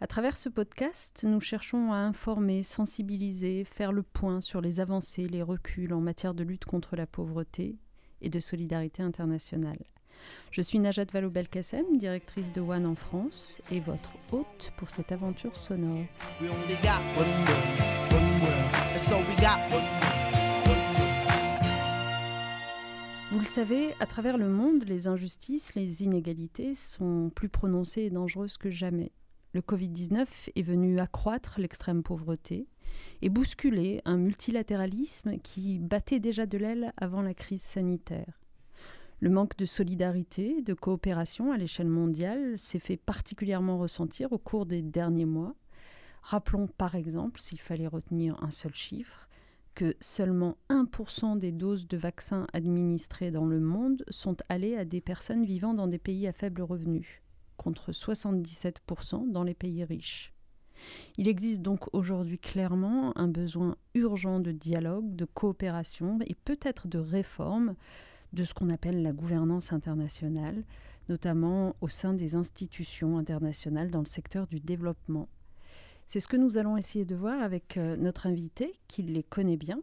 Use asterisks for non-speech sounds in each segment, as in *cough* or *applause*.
À travers ce podcast, nous cherchons à informer, sensibiliser, faire le point sur les avancées, les reculs en matière de lutte contre la pauvreté et de solidarité internationale. Je suis Najat Vallaud-Belkacem, directrice de One en France et votre hôte pour cette aventure sonore. Vous le savez, à travers le monde, les injustices, les inégalités sont plus prononcées et dangereuses que jamais le Covid-19 est venu accroître l'extrême pauvreté et bousculer un multilatéralisme qui battait déjà de l'aile avant la crise sanitaire. Le manque de solidarité, de coopération à l'échelle mondiale s'est fait particulièrement ressentir au cours des derniers mois. Rappelons par exemple, s'il fallait retenir un seul chiffre, que seulement 1% des doses de vaccins administrées dans le monde sont allées à des personnes vivant dans des pays à faible revenu contre 77% dans les pays riches. Il existe donc aujourd'hui clairement un besoin urgent de dialogue, de coopération et peut-être de réforme de ce qu'on appelle la gouvernance internationale, notamment au sein des institutions internationales dans le secteur du développement. C'est ce que nous allons essayer de voir avec euh, notre invité, qui les connaît bien,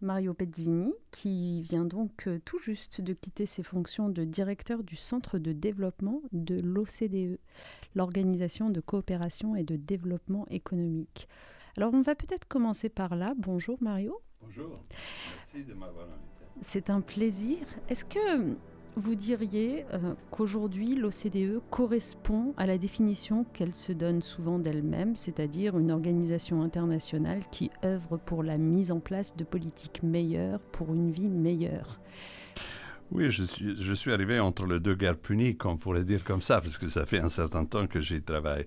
Mario Pezzini, qui vient donc euh, tout juste de quitter ses fonctions de directeur du Centre de développement de l'OCDE, l'Organisation de coopération et de développement économique. Alors on va peut-être commencer par là. Bonjour Mario. Bonjour, merci de m'avoir invité. C'est un plaisir. Est-ce que vous diriez euh, qu'aujourd'hui l'OCDE correspond à la définition qu'elle se donne souvent d'elle-même, c'est-à-dire une organisation internationale qui œuvre pour la mise en place de politiques meilleures pour une vie meilleure oui, je suis, arrivé entre les deux guerres punies, on pourrait dire comme ça, parce que ça fait un certain temps que j'y travaille.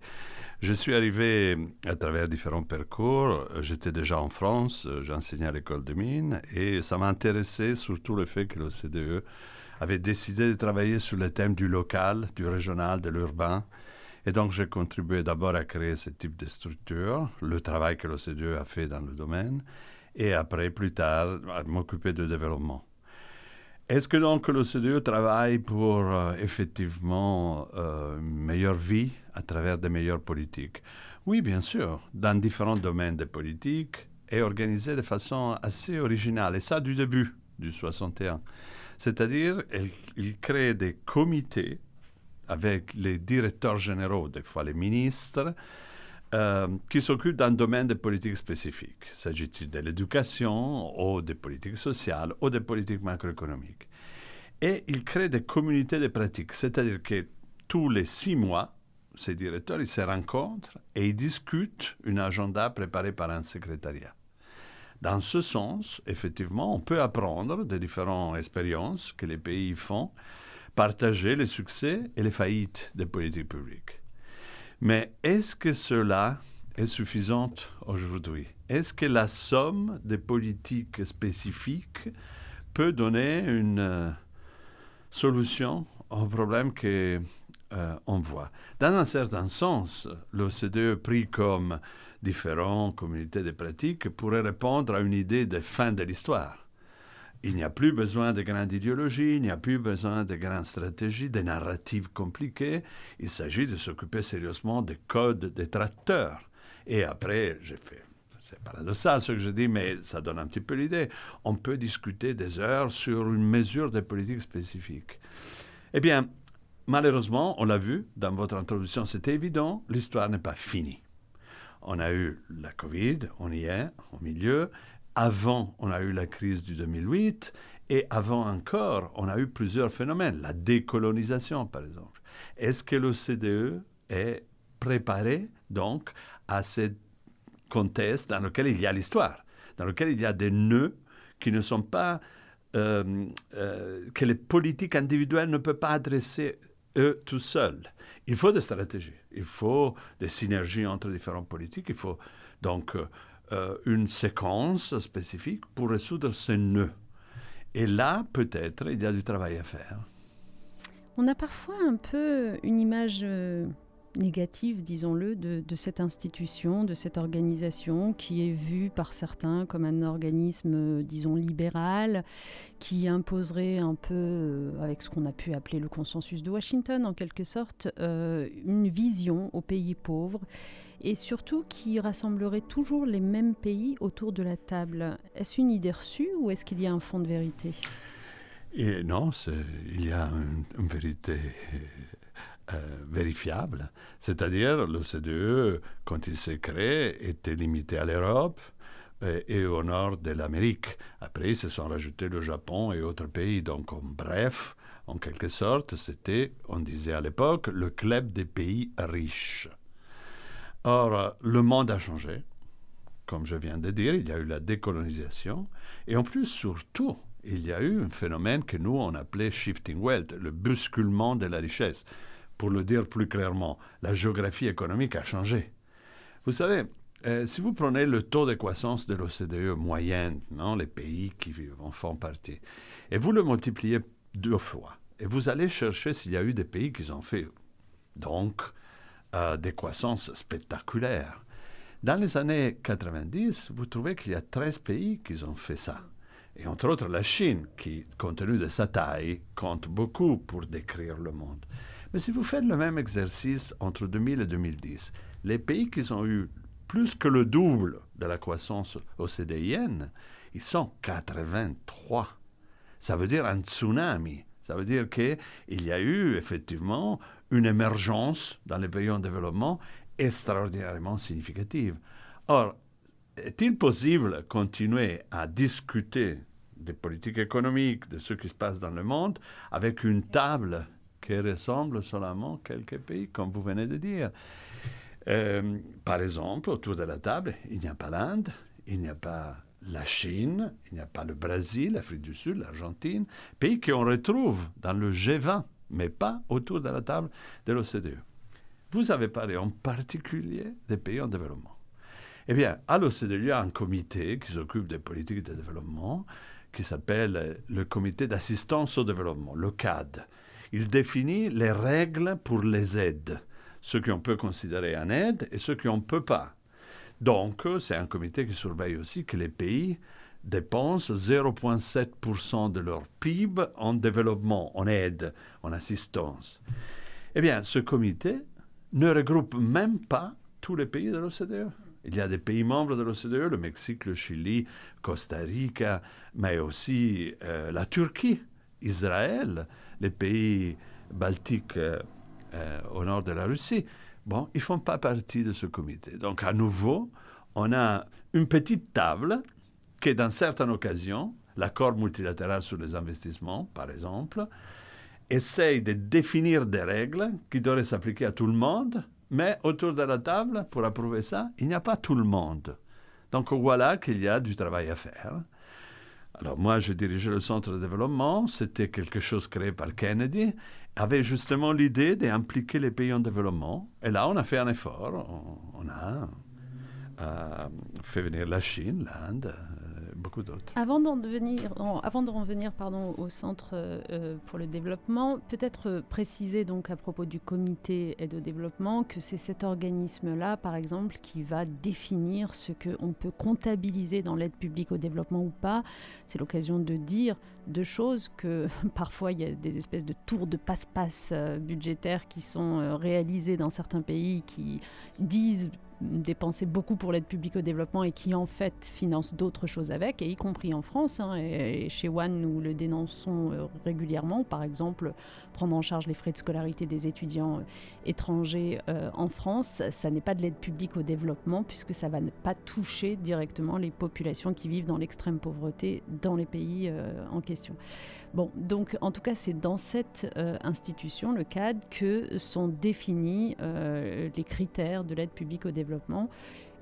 Je suis arrivé à travers différents parcours. J'étais déjà en France, j'enseignais à l'école de mines, et ça m'intéressait surtout le fait que l'OCDE avait décidé de travailler sur le thème du local, du régional, de l'urbain. Et donc, j'ai contribué d'abord à créer ce type de structure, le travail que l'OCDE a fait dans le domaine, et après, plus tard, à m'occuper du développement. Est-ce que donc l'OCDE travaille pour euh, effectivement euh, une meilleure vie à travers des meilleures politiques? Oui, bien sûr, dans différents domaines de politique et organisé de façon assez originale, et ça du début du 61. C'est-à-dire, il crée des comités avec les directeurs généraux, des fois les ministres, euh, qui s'occupent d'un domaine de politique spécifique. S'agit-il de l'éducation, ou des politiques sociales, ou des politiques macroéconomiques. Et il crée des communautés de pratiques, c'est-à-dire que tous les six mois, ces directeurs se rencontrent et ils discutent un agenda préparé par un secrétariat. Dans ce sens, effectivement, on peut apprendre des différentes expériences que les pays font, partager les succès et les faillites des politiques publiques. Mais est-ce que cela est suffisant aujourd'hui? Est-ce que la somme des politiques spécifiques peut donner une euh, solution au problème qu'on euh, voit? Dans un certain sens, l'OCDE pris comme différentes communautés de pratiques pourraient répondre à une idée de fin de l'histoire. Il n'y a plus besoin de grandes idéologies, il n'y a plus besoin de grandes stratégies, de narratives compliquées. Il s'agit de s'occuper sérieusement des codes des tracteurs. Et après, j'ai fait c'est paradoxal ce que je dis, mais ça donne un petit peu l'idée. On peut discuter des heures sur une mesure de politique spécifique. Eh bien, malheureusement, on l'a vu dans votre introduction, c'était évident, l'histoire n'est pas finie. On a eu la Covid, on y est, au milieu. Avant, on a eu la crise du 2008. Et avant encore, on a eu plusieurs phénomènes. La décolonisation, par exemple. Est-ce que l'OCDE est préparé, donc, à ce contexte dans lequel il y a l'histoire, dans lequel il y a des nœuds qui ne sont pas... Euh, euh, que les politiques individuelles ne peuvent pas adresser eux tout seuls. Il faut des stratégies, il faut des synergies entre différentes politiques, il faut donc euh, une séquence spécifique pour résoudre ces nœuds. Et là, peut-être, il y a du travail à faire. On a parfois un peu une image euh, négative, disons-le, de, cette institution, de cette organisation qui est vue par certains comme un organisme, euh, disons, libéral, qui imposerait un peu, euh, avec ce qu'on a pu appeler le consensus de Washington en quelque sorte, une vision aux pays pauvres et surtout qui rassemblerait toujours les mêmes pays autour de la table. Est-ce une idée reçue ou est-ce qu'il y a un fond de vérité? Et Non, il y a une, vérité euh, vérifiable. C'est-à-dire, l'OCDE, quand il s'est créé, était limité à l'Europe euh, et, au nord de l'Amérique. Après, ils se sont rajoutés le Japon et autres pays. Donc, en bref, en quelque sorte, c'était, on disait à l'époque, le club des pays riches. Or, le monde a changé. Comme je viens de dire, il y a eu la décolonisation. Et en plus, surtout, il y a eu un phénomène que nous, on appelait shifting wealth, le bousculement de la richesse. Pour le dire plus clairement, la géographie économique a changé. Vous savez, euh, si vous prenez le taux de croissance de l'OCDE moyenne, non, les pays qui en font partie, et vous le multipliez deux fois, et vous allez chercher s'il y a eu des pays qui ont fait donc à des croissances spectaculaires. Dans les années 90, vous trouvez qu'il y a 13 pays qui ont fait ça. Et entre autres la Chine, qui, compte tenu de sa taille, compte beaucoup pour décrire le monde. Mais si vous faites le même exercice entre 2000 et 2010, les pays qui ont eu plus que le double de la croissance OCDIenne, ils sont 83. Ça veut dire un tsunami. Ça veut dire qu'il y a eu effectivement une émergence dans les pays en développement extraordinairement significative. Or, est-il possible de continuer à discuter des politiques économiques, de ce qui se passe dans le monde, avec une table qui ressemble seulement à quelques pays, comme vous venez de dire euh, Par exemple, autour de la table, il n'y a pas l'Inde, il n'y a pas la Chine, il n'y a pas le Brésil, l'Afrique du Sud, l'Argentine, pays qu'on retrouve dans le G20 mais pas autour de la table de l'OCDE. Vous avez parlé en particulier des pays en développement. Eh bien, à l'OCDE, il y a un comité qui s'occupe des politiques de développement qui s'appelle le comité d'assistance au développement, le CAD. Il définit les règles pour les aides, ce qu'on peut considérer en aide et ce qu'on ne peut pas. Donc, c'est un comité qui surveille aussi que les pays dépensent 0,7% de leur PIB en développement, en aide, en assistance. Eh bien, ce comité ne regroupe même pas tous les pays de l'OCDE. Il y a des pays membres de l'OCDE, le Mexique, le Chili, Costa Rica, mais aussi euh, la Turquie, Israël, les pays baltiques euh, euh, au nord de la Russie. Bon, ils ne font pas partie de ce comité. Donc, à nouveau, on a une petite table que dans certaines occasions, l'accord multilatéral sur les investissements, par exemple, essaye de définir des règles qui devraient s'appliquer à tout le monde, mais autour de la table, pour approuver ça, il n'y a pas tout le monde. Donc voilà qu'il y a du travail à faire. Alors moi, je dirigeais le centre de développement, c'était quelque chose créé par Kennedy, avait justement l'idée d'impliquer les pays en développement. Et là, on a fait un effort, on, a euh, fait venir la Chine, l'Inde, beaucoup d'autres. Avant de revenir au Centre euh, pour le développement, peut-être euh, préciser donc à propos du comité aide au développement que c'est cet organisme-là, par exemple, qui va définir ce qu'on peut comptabiliser dans l'aide publique au développement ou pas. C'est l'occasion de dire deux choses, que *laughs* parfois il y a des espèces de tours de passe-passe euh, budgétaires qui sont réalisés dans certains pays qui disent dépenser beaucoup pour l'aide publique au développement et qui en fait finance d'autres choses avec, et y compris en France. Hein, chez One, nous le dénonçons euh, régulièrement. Par exemple, prendre en charge les frais de scolarité des étudiants euh, étrangers euh, en France, ça n'est pas de l'aide publique au développement puisque ça va pas toucher directement les populations qui vivent dans l'extrême pauvreté dans les pays en question. Bon, donc en tout cas, c'est dans cette euh, institution, le CAD, que sont définis euh, les critères de l'aide publique au développement.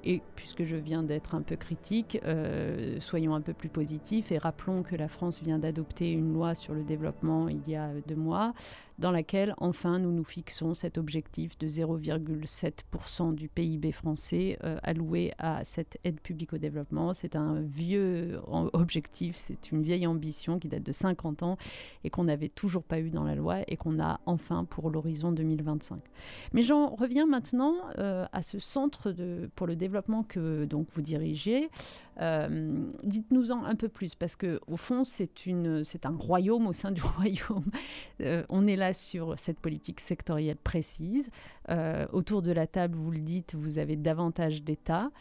Et puisque je viens d'être un peu critique, euh, soyons un peu plus positifs et rappelons que la France vient d'adopter une loi sur le développement il y a deux mois dans laquelle enfin nous nous fixons cet objectif de 0,7% du PIB français euh, alloué à cette aide publique au développement. C'est un vieux objectif, c'est une vieille ambition qui date de 50 ans et qu'on n'avait toujours pas eu dans la loi et qu'on a enfin pour l'horizon 2025. Mais j'en reviens maintenant euh, à ce centre pour le développement que donc vous dirigez. Euh, dites-nous-en un peu plus, parce que au fond, c'est un royaume au sein du *laughs* royaume. Euh, on est là sur cette politique sectorielle précise. Euh, autour de la table, vous le dites, vous avez davantage d'États.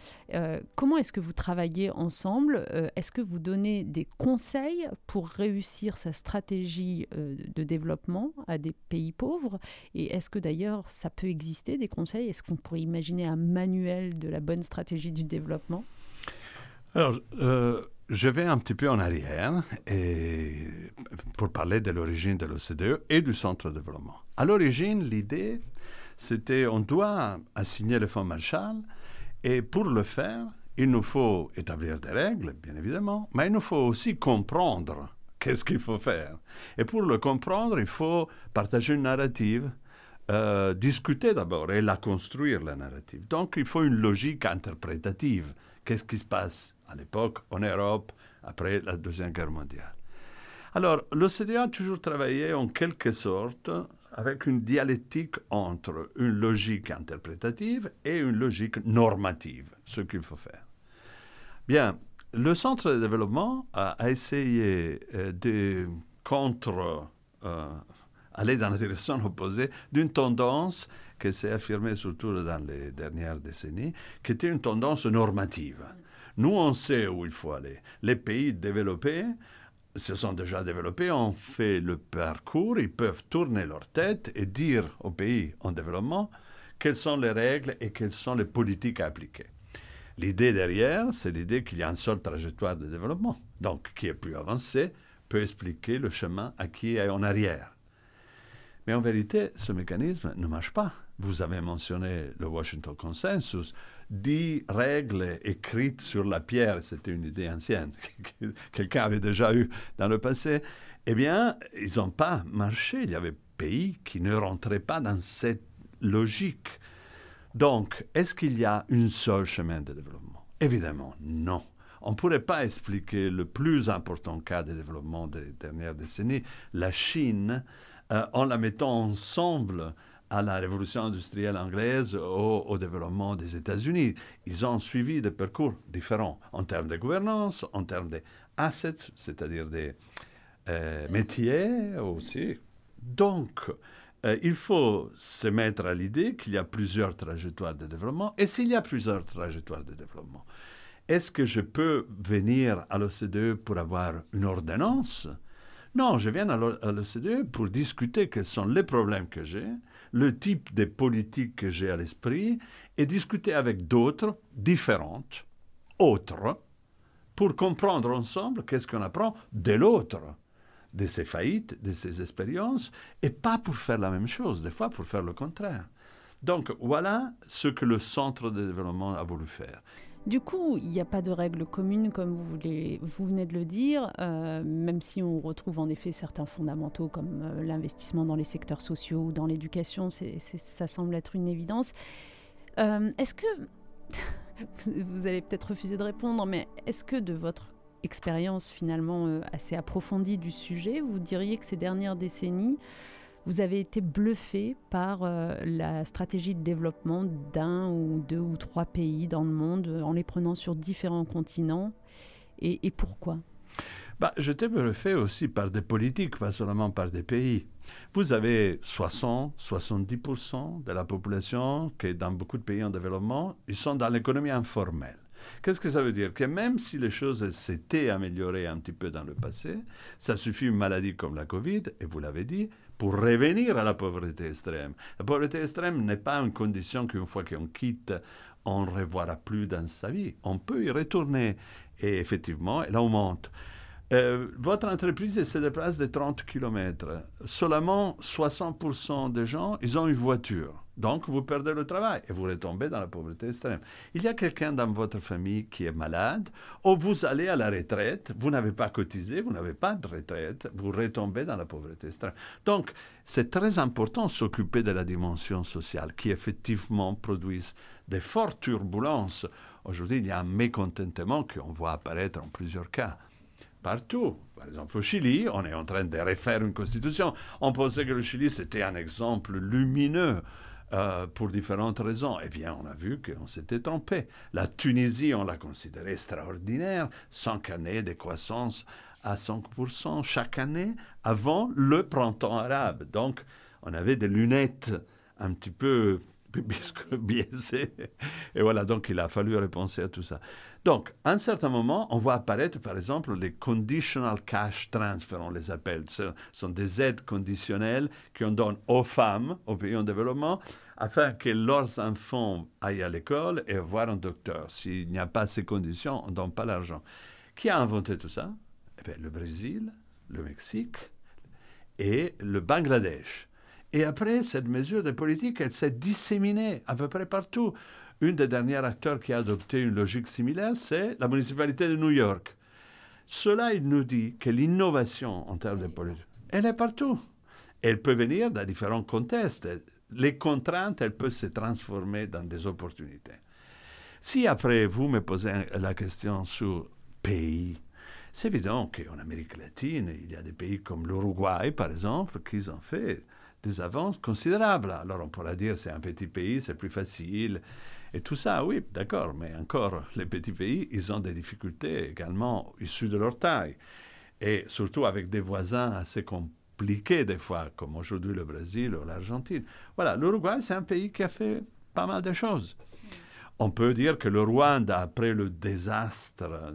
comment est-ce que vous travaillez ensemble? Est-ce que vous donnez des conseils pour réussir sa stratégie de développement à des pays pauvres? Et est-ce que d'ailleurs ça peut exister des conseils? Est-ce qu'on pourrait imaginer un manuel de la bonne stratégie du développement? Alors, euh, je vais un petit peu en arrière pour parler de l'origine de l'OCDE et du centre de développement. À l'origine, l'idée, c'était on doit assigner le fonds Marshall et pour le faire, il nous faut établir des règles, bien évidemment, mais il nous faut aussi comprendre qu'est-ce qu'il faut faire. Et pour le comprendre, il faut partager une narrative, euh, discuter d'abord et la construire, la narrative. Donc, il faut une logique interprétative. Qu'est-ce qui se passe à l'époque en Europe après la Deuxième Guerre mondiale. Alors, l'OCDE a toujours travaillé en quelque sorte avec une dialectique entre une logique interprétative et une logique normative, ce qu'il faut faire. Bien, le Centre de développement a, essayé euh, de contre euh, aller dans la direction opposée d'une tendance qui s'est affirmée surtout dans les dernières décennies, qui était une tendance normative. Nous, on sait où il faut aller. Les pays développés se sont déjà développés, ont fait le parcours, ils peuvent tourner leur tête et dire aux pays en développement quelles sont les règles et quelles sont les politiques à appliquer. L'idée derrière, c'est l'idée qu'il y a une seule trajectoire de développement. Donc, qui est plus avancé peut expliquer le chemin à qui est en arrière. Mais en vérité, ce mécanisme ne marche pas. Vous avez mentionné le Washington Consensus dix règles écrites sur la pierre, c'était une idée ancienne, *laughs* que quelqu'un avait déjà eu dans le passé, eh bien, ils n'ont pas marché. Il y avait pays qui ne rentraient pas dans cette logique. Donc, est-ce qu'il y a une seule chemin de développement? Évidemment, non. On ne pourrait pas expliquer le plus important cas de développement des dernières décennies, la Chine, euh, en la mettant ensemble à la révolution industrielle anglaise au, au développement des États-Unis. Ils ont suivi des parcours différents en termes de gouvernance, en termes d'assets, c'est-à-dire des euh, métiers aussi. Donc, euh, il faut se mettre à l'idée qu'il y a plusieurs trajectoires de développement. Et s'il y a plusieurs trajectoires de développement, est-ce que je peux venir à l'OCDE pour avoir une ordonnance? Non, je viens à l'OCDE pour discuter quels sont les problèmes que j'ai, le type de politique que j'ai à l'esprit et discuter avec d'autres différentes, autres, pour comprendre ensemble qu'est-ce qu'on apprend de l'autre, de ses faillites, de ses expériences, et pas pour faire la même chose, des fois pour faire le contraire. Donc voilà ce que le centre de développement a voulu faire. Du coup, il n'y a pas de règles communes, comme vous, venez de le dire, euh, même si on retrouve en effet certains fondamentaux comme euh, l'investissement dans les secteurs sociaux ou dans l'éducation, ça semble être une évidence. Euh, est-ce que, *laughs* vous allez peut-être refuser de répondre, mais est-ce que de votre expérience finalement assez approfondie du sujet, vous diriez que ces dernières décennies, vous avez été bluffé par euh, la stratégie de développement d'un ou deux ou trois pays dans le monde en les prenant sur différents continents. Et, pourquoi? Bah, J'étais bluffé aussi par des politiques, pas seulement par des pays. Vous avez 60-70% de la population qui, dans beaucoup de pays en développement, ils sont dans l'économie informelle. Qu'est-ce que ça veut dire? Que même si les choses s'étaient améliorées un petit peu dans le passé, ça suffit une maladie comme la Covid, et vous l'avez dit, pour revenir à la pauvreté extrême. La pauvreté extrême n'est pas une condition qu'une fois qu'on quitte, on ne revoira plus dans sa vie. On peut y retourner et effectivement, elle augmente. Euh, votre entreprise se déplace de 30 km. Seulement 60% des gens, ils ont une voiture. Donc, vous perdez le travail et vous retombez dans la pauvreté extrême. Il y a quelqu'un dans votre famille qui est malade, ou vous allez à la retraite, vous n'avez pas cotisé, vous n'avez pas de retraite, vous retombez dans la pauvreté extrême. Donc, c'est très important de s'occuper de la dimension sociale qui effectivement produit des fortes turbulences. Aujourd'hui, il y a un mécontentement qu'on voit apparaître en plusieurs cas partout. Par exemple, au Chili, on est en train de refaire une constitution. On pensait que le Chili, c'était un exemple lumineux euh, pour différentes raisons. Eh bien, on a vu qu'on s'était trompé. La Tunisie, on l'a considérée extraordinaire, cinq années de croissance à 5% chaque année avant le printemps arabe. Donc, on avait des lunettes un petit peu *laughs* biaisées. Et voilà, donc il a fallu repenser à tout ça. Donc, à un certain moment, on voit apparaître, par exemple, les conditional cash transfer, on les appelle. Ce sont des aides conditionnelles qu'on donne aux femmes, aux pays en développement, afin que leurs enfants aillent à l'école et voir un docteur. S'il n'y a pas ces conditions, on ne donne pas l'argent. Qui a inventé tout ça? Eh bien, Le Brésil, le Mexique et le Bangladesh. Et après, cette mesure de politique, elle s'est disséminée à peu près partout. Une des derniers acteurs qui a adopté une logique similaire, c'est la municipalité de New York. Cela, il nous dit que l'innovation en termes de politique, elle est partout. Elle peut venir dans différents contextes. Les contraintes, elles peuvent se transformer dans des opportunités. Si après vous me posez la question sur pays, c'est évident qu'en Amérique latine, il y a des pays comme l'Uruguay, par exemple, qui ont fait des avances considérables. Alors on pourra dire c'est un petit pays, c'est plus facile. Et tout ça, oui, d'accord, mais encore, les petits pays, ils ont des difficultés également issues de leur taille. Et surtout avec des voisins assez compliqués des fois, comme aujourd'hui le Brésil ou l'Argentine. Voilà, l'Uruguay, c'est un pays qui a fait pas mal de choses. On peut dire que le Rwanda, après le désastre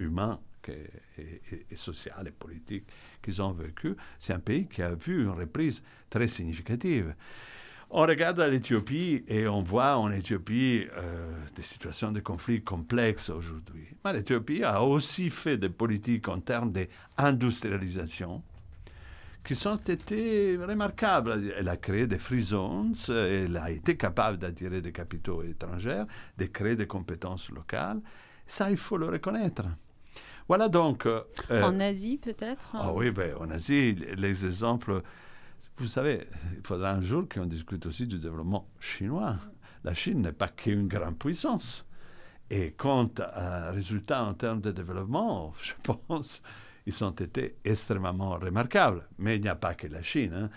humain et, et, social et politique qu'ils ont vécu, c'est un pays qui a vu une reprise très significative. On regarde l'Éthiopie et on voit en Éthiopie euh, des situations de conflits complexes aujourd'hui. Mais l'Éthiopie a aussi fait des politiques en termes d'industrialisation qui sont été remarquables. Elle a créé des free zones, elle a été capable d'attirer des capitaux étrangers, de créer des compétences locales. Ça, il faut le reconnaître. Voilà donc. Euh, en Asie, peut-être? Ah oui, ben, en Asie, les exemples vous savez, il faudra un jour qu'on discute aussi du développement chinois. La Chine n'est pas qu'une grande puissance. Et quant à résultats en termes de développement, *laughs* je pense, ils ont été extrêmement remarquables. Mais il n'y a pas que la Chine. Hein.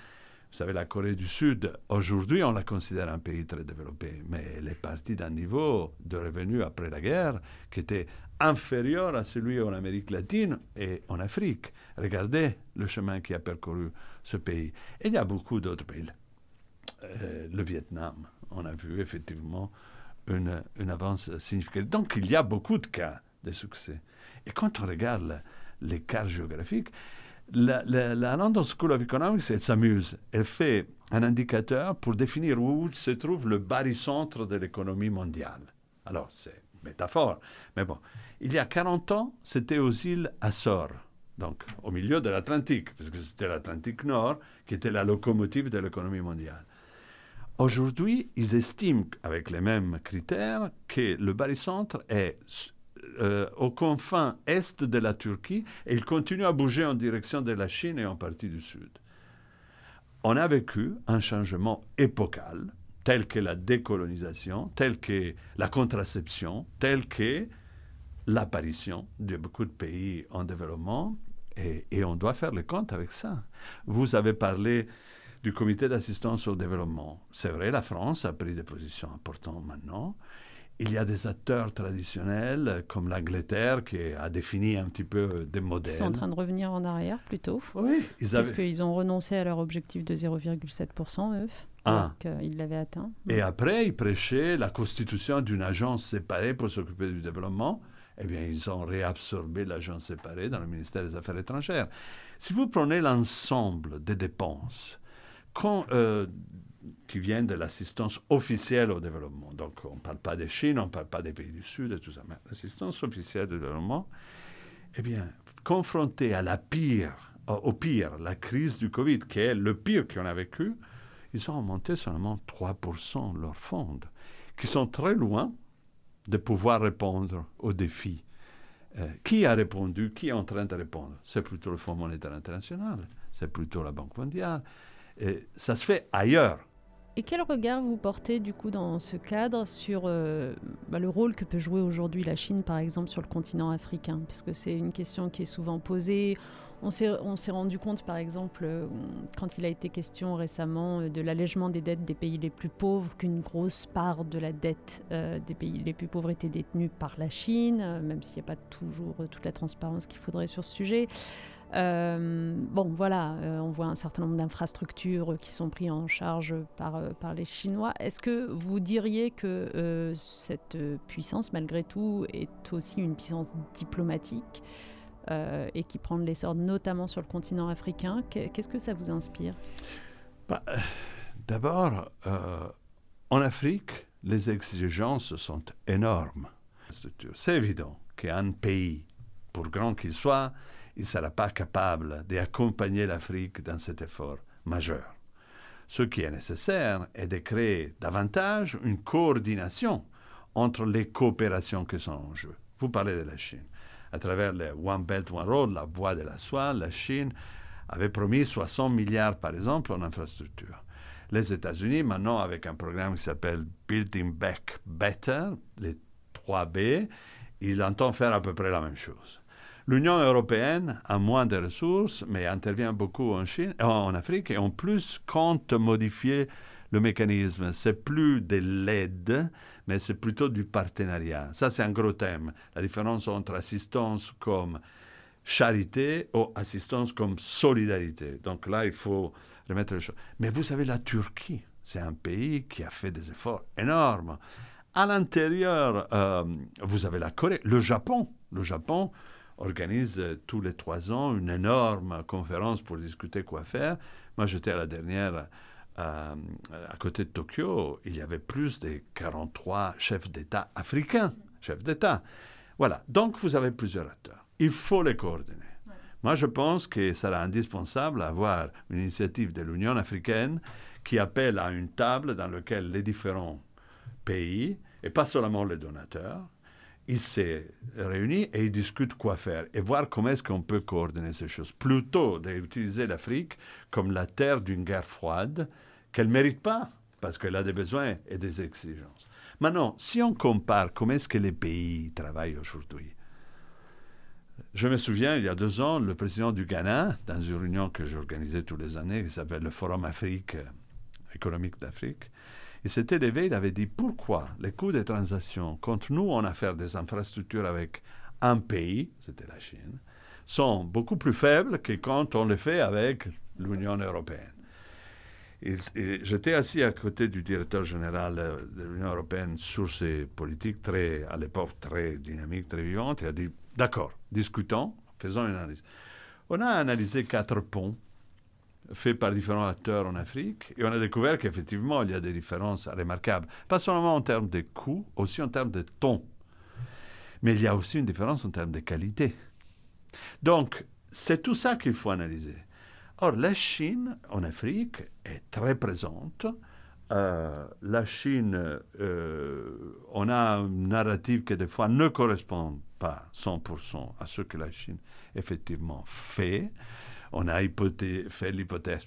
Vous savez, la Corée du Sud, aujourd'hui, on la considère un pays très développé, mais elle est partie d'un niveau de revenus après la guerre qui était inférieur à celui en Amérique latine et en Afrique. Regardez le chemin qui a parcouru ce pays. Et il y a beaucoup d'autres pays. Euh, le Vietnam, on a vu effectivement une, une, avance significative. Donc il y a beaucoup de cas de succès. Et quand on regarde les cas géographiques, la, la, London School of Economics, elle s'amuse. Elle fait un indicateur pour définir où se trouve le barycentre de l'économie mondiale. Alors, c'est métaphore. Mais bon, il y a 40 ans, c'était aux îles Açores, donc au milieu de l'Atlantique, parce que c'était l'Atlantique Nord qui était la locomotive de l'économie mondiale. Aujourd'hui, ils estiment, avec les mêmes critères, que le barycentre est euh, aux confins est de la Turquie et il continue à bouger en direction de la Chine et en partie du Sud. On a vécu un changement épocal telle que la décolonisation, telle que la contraception, telle que l'apparition de beaucoup de pays en développement, et, et, on doit faire le compte avec ça. Vous avez parlé du comité d'assistance au développement. C'est vrai, la France a pris des positions importantes maintenant. Il y a des acteurs traditionnels comme l'Angleterre qui a défini un petit peu des modèles. Ils sont en train de revenir en arrière plutôt. Oui, ils avaient... Parce qu'ils ont renoncé à leur objectif de 0,7%, eux. Ah. il l'avait atteint. Et après, il prêchait la constitution d'une agence séparée pour s'occuper du développement. Eh bien, ils ont réabsorbé l'agence séparée dans le ministère des Affaires étrangères. Si vous prenez l'ensemble des dépenses euh, qui viennent de l'assistance officielle au développement, donc on ne parle pas de Chine, on ne parle pas des pays du Sud et tout ça, mais l'assistance officielle au développement, Eh bien, confrontés à la pire, au pire, la crise du Covid, qui est le pire qu'on a vécu, ils ont augmenté seulement 3% leur fonds, qui sont très loin de pouvoir répondre aux défis. Euh, qui a répondu Qui est en train de répondre? C'est plutôt le Fonds monétaire international, c'est plutôt la Banque mondiale. Et ça se fait ailleurs. Et quel regard vous portez du coup dans ce cadre sur euh, bah, le rôle que peut jouer aujourd'hui la Chine par exemple sur le continent africain? Parce que c'est une question qui est souvent posée. On s'est rendu compte, par exemple, euh, quand il a été question récemment euh, de l'allègement des dettes des pays les plus pauvres, qu'une grosse part de la dette euh, des pays les plus pauvres était détenue par la Chine, même s'il n'y a pas toujours toute la transparence qu'il faudrait sur ce sujet. bon, voilà, on voit un certain nombre d'infrastructures qui sont prises en charge par, les Chinois. Est-ce que vous diriez que cette puissance, malgré tout, est aussi une puissance diplomatique? Et qui prend de l'essor notamment sur le continent africain. Qu'est-ce que ça vous inspire? Bah, D'abord, euh, en Afrique, les exigences sont énormes. C'est évident qu'un pays, pour grand qu'il soit, il ne sera pas capable d'accompagner l'Afrique dans cet effort majeur. Ce qui est nécessaire est de créer davantage une coordination entre les coopérations qui sont en jeu. Vous parlez de la Chine à travers le One Belt, One Road, la voie de la soie, la Chine avait promis 60 milliards, par exemple, en infrastructure. Les États-Unis, maintenant, avec un programme qui s'appelle Building Back Better, les 3B, ils entendent faire à peu près la même chose. L'Union européenne a moins de ressources, mais intervient beaucoup en, Chine, en Afrique et en plus compte modifier le mécanisme. C'est plus de l'aide, mais c'est plutôt du partenariat. Ça, c'est un gros thème. La différence entre assistance comme charité ou assistance comme solidarité. Donc là, il faut remettre les choses. Mais vous savez, la Turquie, c'est un pays qui a fait des efforts énormes. À l'intérieur, euh, vous avez la Corée, le Japon. Le Japon organise tous les trois ans une énorme conférence pour discuter quoi faire. Moi, j'étais à la dernière euh, à côté de Tokyo, il y avait plus de 43 chefs d'État africains, chefs d'État. Voilà, donc vous avez plusieurs acteurs. Il faut les coordonner. Moi, je pense que sera indispensable d'avoir une initiative de l'Union africaine qui appelle à une table dans laquelle les différents pays, et pas seulement les donateurs, ils se réunissent et ils discutent quoi faire et voir comment est-ce qu'on peut coordonner ces choses. Plutôt d'utiliser l'Afrique comme la terre d'une guerre froide qu'elle ne mérite pas, parce qu'elle a des besoins et des exigences. Maintenant, si on compare comment est-ce que les pays travaillent aujourd'hui, je me souviens, il y a deux ans, le président du Ghana, dans une réunion que j'organisais tous les années, qui s'appelle le Forum Afrique, euh, économique d'Afrique, il s'était levé, il avait dit pourquoi les coûts des transactions, quand nous on a fait des infrastructures avec un pays, c'était la Chine, sont beaucoup plus faibles que quand on les fait avec l'Union européenne. J'étais assis à côté du directeur général de l'Union européenne sur ces politiques très, à l'époque, très dynamiques, très vivantes. Il a dit, d'accord, discutons, faisons une analyse. On a analysé quatre ponts faits par différents acteurs en Afrique et on a découvert qu'effectivement, il y a des différences remarquables. Pas seulement en termes de coûts, aussi en termes de ton. Mais il y a aussi une différence en termes de qualité. Donc, c'est tout ça qu'il faut analyser. Or, la Chine en Afrique est très présente. Euh, la Chine, euh, on a une narrative qui des fois ne correspond pas 100% à ce que la Chine effectivement fait. On a fait l'hypothèse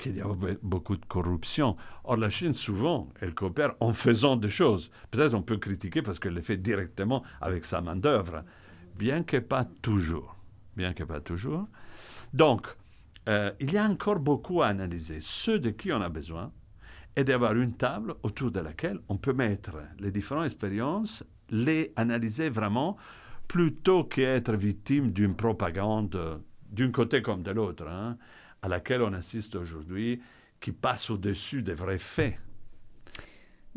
qu'il y a beaucoup de corruption. Or, la Chine, souvent, elle coopère en faisant des choses. Peut-être on peut critiquer parce qu'elle les fait directement avec sa main-d'œuvre, bien que pas toujours. Bien que pas toujours. Donc, euh, il y a encore beaucoup à analyser. Ce de qui on a besoin est d'avoir une table autour de laquelle on peut mettre les différentes expériences, les analyser vraiment, plutôt qu'être victime d'une propagande d'un côté comme de l'autre, hein, à laquelle on assiste aujourd'hui, qui passe au-dessus des vrais faits.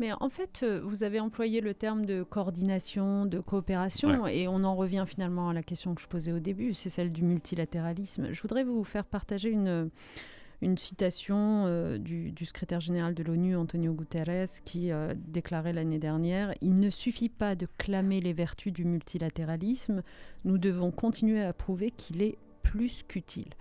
Mais en fait, euh, vous avez employé le terme de coordination, de coopération, et on en revient finalement à la question que je posais au début, c'est celle du multilatéralisme. Je voudrais vous faire partager une, une citation euh, du, secrétaire général de l'ONU, Antonio Guterres, qui euh, déclarait l'année dernière Il ne suffit pas de clamer les vertus du multilatéralisme, nous devons continuer à prouver qu'il est plus qu'utile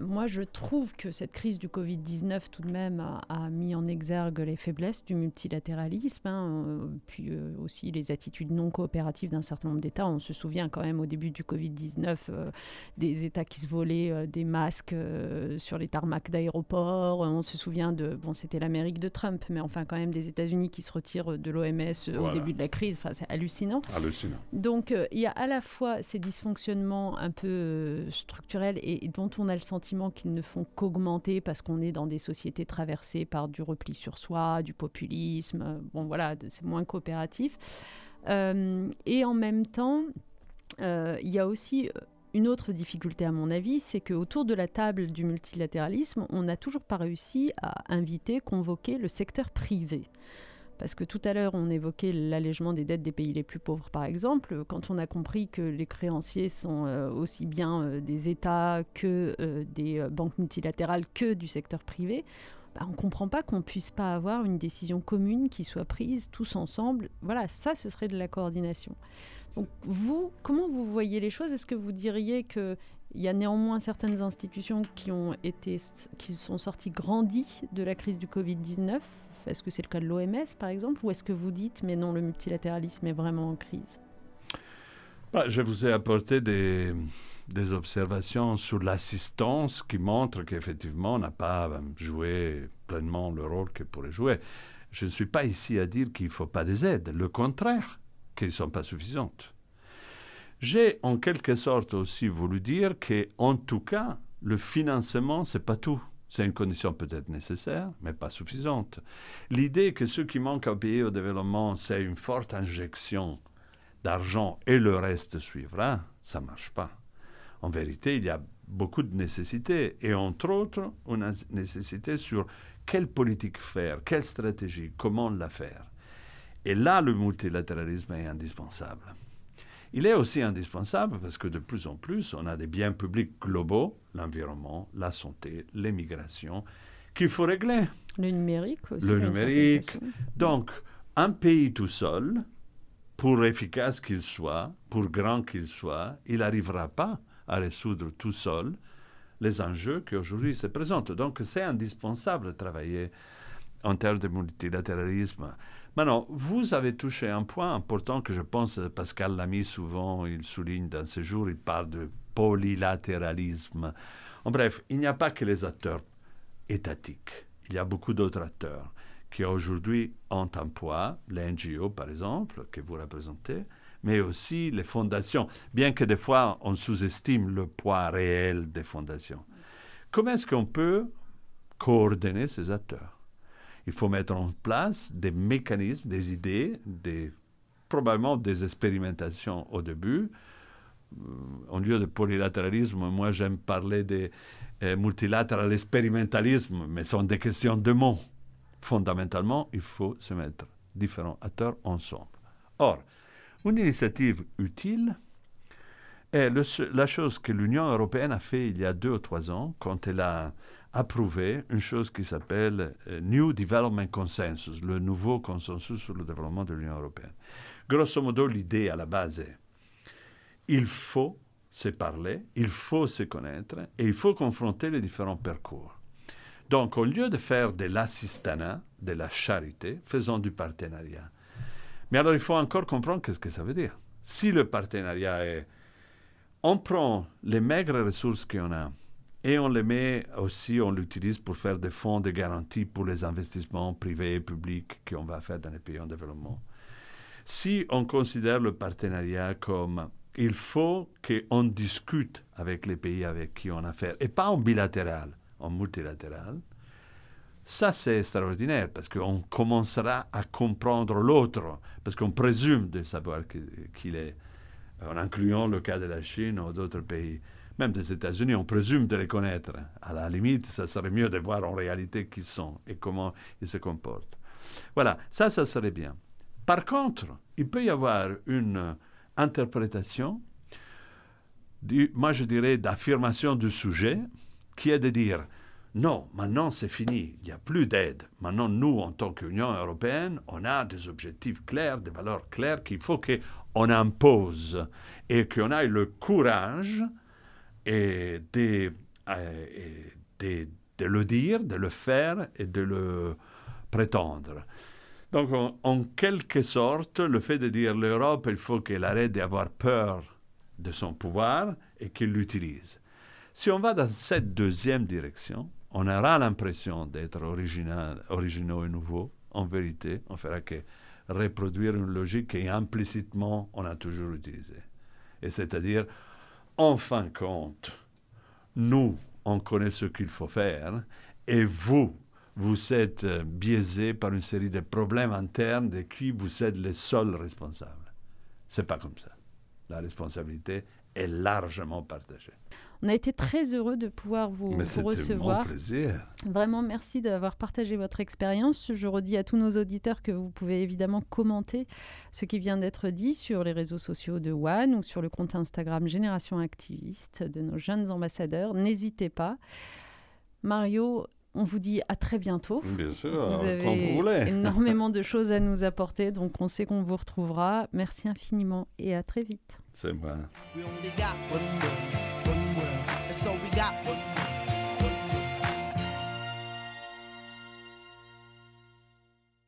moi, je trouve que cette crise du Covid-19, tout de même, a, mis en exergue les faiblesses du multilatéralisme, hein, euh, puis euh, aussi les attitudes non coopératives d'un certain nombre d'États. On se souvient quand même au début du Covid-19 euh, des États qui se volaient des masques sur les tarmacs d'aéroports. On se souvient de, bon, c'était l'Amérique de Trump, mais enfin quand même des États-Unis qui se retirent de l'OMS au début de la crise. Enfin, c'est hallucinant. Hallucinant. Donc, il y a à la fois ces dysfonctionnements un peu structurels et dont on a le sentiment qu'ils ne font qu'augmenter parce qu'on est dans des sociétés traversées par du repli sur soi, du populisme. Euh, bon, voilà, c'est moins coopératif. Euh, et en même temps, euh, il y a aussi une autre difficulté, à mon avis, c'est qu'autour de la table du multilatéralisme, on n'a toujours pas réussi à inviter, convoquer le secteur privé. Parce que tout à l'heure, on évoquait l'allègement des dettes des pays les plus pauvres, par exemple. Quand on a compris que les créanciers sont euh, aussi bien euh, des États que euh, des banques multilatérales que du secteur privé, bah, on ne comprend pas qu'on ne puisse pas avoir une décision commune qui soit prise tous ensemble. Voilà, ça, ce serait de la coordination. Donc, vous, comment vous voyez les choses? Est-ce que vous diriez que il y a néanmoins certaines institutions qui ont été, qui sont sorties grandies de la crise du Covid-19 est-ce que c'est le cas de l'OMS, par exemple, ou est-ce que vous dites, mais non, le multilatéralisme est vraiment en crise? Bah, Je vous ai apporté des, observations sur l'assistance qui montrent qu'effectivement, on n'a pas joué pleinement le rôle qu'il pourrait jouer. Je ne suis pas ici à dire qu'il ne faut pas des aides, le contraire, qu'elles ne sont pas suffisantes. J'ai en quelque sorte aussi voulu dire que, en tout cas, le financement, c'est pas tout. C'est une condition peut-être nécessaire, mais pas suffisante. L'idée que ce qui manque au pays au développement, c'est une forte injection d'argent et le reste suivra, ça ne marche pas. En vérité, il y a beaucoup de nécessités, et entre autres, une nécessité sur quelle politique faire, quelle stratégie, comment la faire. Et là, le multilatéralisme est indispensable. Il est aussi indispensable parce que de plus en plus, on a des biens publics globaux, l'environnement, la santé, l'immigration, qu'il faut régler. Le numérique aussi. Le numérique. Donc, un pays tout seul, pour efficace qu'il soit, pour grand qu'il soit, il n'arrivera pas à résoudre tout seul les enjeux qui aujourd'hui se présentent. Donc, c'est indispensable de travailler en termes de multilatéralisme Maintenant, vous avez touché un point important que je pense Pascal Lamy souvent, il souligne dans ses jours, il parle de polylatéralisme. En bref, il n'y a pas que les acteurs étatiques, il y a beaucoup d'autres acteurs qui aujourd'hui ont un poids, les NGO par exemple, que vous représentez, mais aussi les fondations, bien que des fois on sous-estime le poids réel des fondations. Comment est-ce qu'on peut coordonner ces acteurs? Il faut mettre en place des mécanismes, des idées, probablement des expérimentations au début. En euh, lieu de polylatéralisme, moi j'aime parler de euh, multilatéral expérimentalisme, mais ce sont des questions de mots. Fondamentalement, il faut se mettre différents acteurs ensemble. Or, une initiative utile est la chose que l'Union européenne a fait il y a deux ou trois ans, quand elle a approuvé une chose qui s'appelle euh, New Development Consensus, le nouveau consensus sur le développement de l'Union européenne. Grosso modo, l'idée à la base est il faut se parler, il faut se connaître et il faut confronter les différents parcours. Donc, au lieu de faire de l'assistanat, de la charité, faisons du partenariat. Mais alors, il faut encore comprendre qu'est-ce que ça veut dire. Si le partenariat est on prend les maigres ressources qu'on a et on les met aussi, on l'utilise pour faire des fonds de garantie pour les investissements privés et publics qu'on va faire dans les pays en développement. Si on considère le partenariat comme il faut qu'on discute avec les pays avec qui on a affaire, et pas en bilatéral, en multilatéral, ça c'est extraordinaire parce qu'on commencera à comprendre l'autre, parce qu'on présume de savoir qu'il est, en incluant le cas de la Chine ou d'autres pays même des États-Unis, on présume de les connaître. À la limite, ça serait mieux de voir en réalité qui sont et comment ils se comportent. Voilà, ça, ça serait bien. Par contre, il peut y avoir une interprétation, moi je dirais, d'affirmation du sujet, qui est de dire, non, maintenant c'est fini, il n'y a plus d'aide. Maintenant, nous, en tant qu'Union européenne, on a des objectifs clairs, des valeurs claires qu'il faut qu'on impose et qu'on ait le courage et de, le dire, de le faire et de le prétendre. Donc, en, en quelque sorte, le fait de dire l'Europe, il faut qu'elle arrête d'avoir peur de son pouvoir et qu'elle l'utilise. Si on va dans cette deuxième direction, on aura l'impression d'être originaux et nouveaux. En vérité, on fera que reproduire une logique qu'implicitement on a toujours utilisée. Et c'est-à-dire, en fin de compte, nous, on connaît ce qu'il faut faire, et vous, vous êtes biaisés par une série de problèmes internes de qui vous êtes les seuls responsables. C'est pas comme ça. La responsabilité est largement partagée. On a été très heureux de pouvoir vous, Mais vous recevoir. Mon plaisir. Vraiment, merci d'avoir partagé votre expérience. Je redis à tous nos auditeurs que vous pouvez évidemment commenter ce qui vient d'être dit sur les réseaux sociaux de One ou sur le compte Instagram Génération Activiste de nos jeunes ambassadeurs. N'hésitez pas. Mario, on vous dit à très bientôt. Bien sûr, vous avez quand vous voulez. *laughs* énormément de choses à nous apporter, donc on sait qu'on vous retrouvera. Merci infiniment et à très vite. C'est moi. got one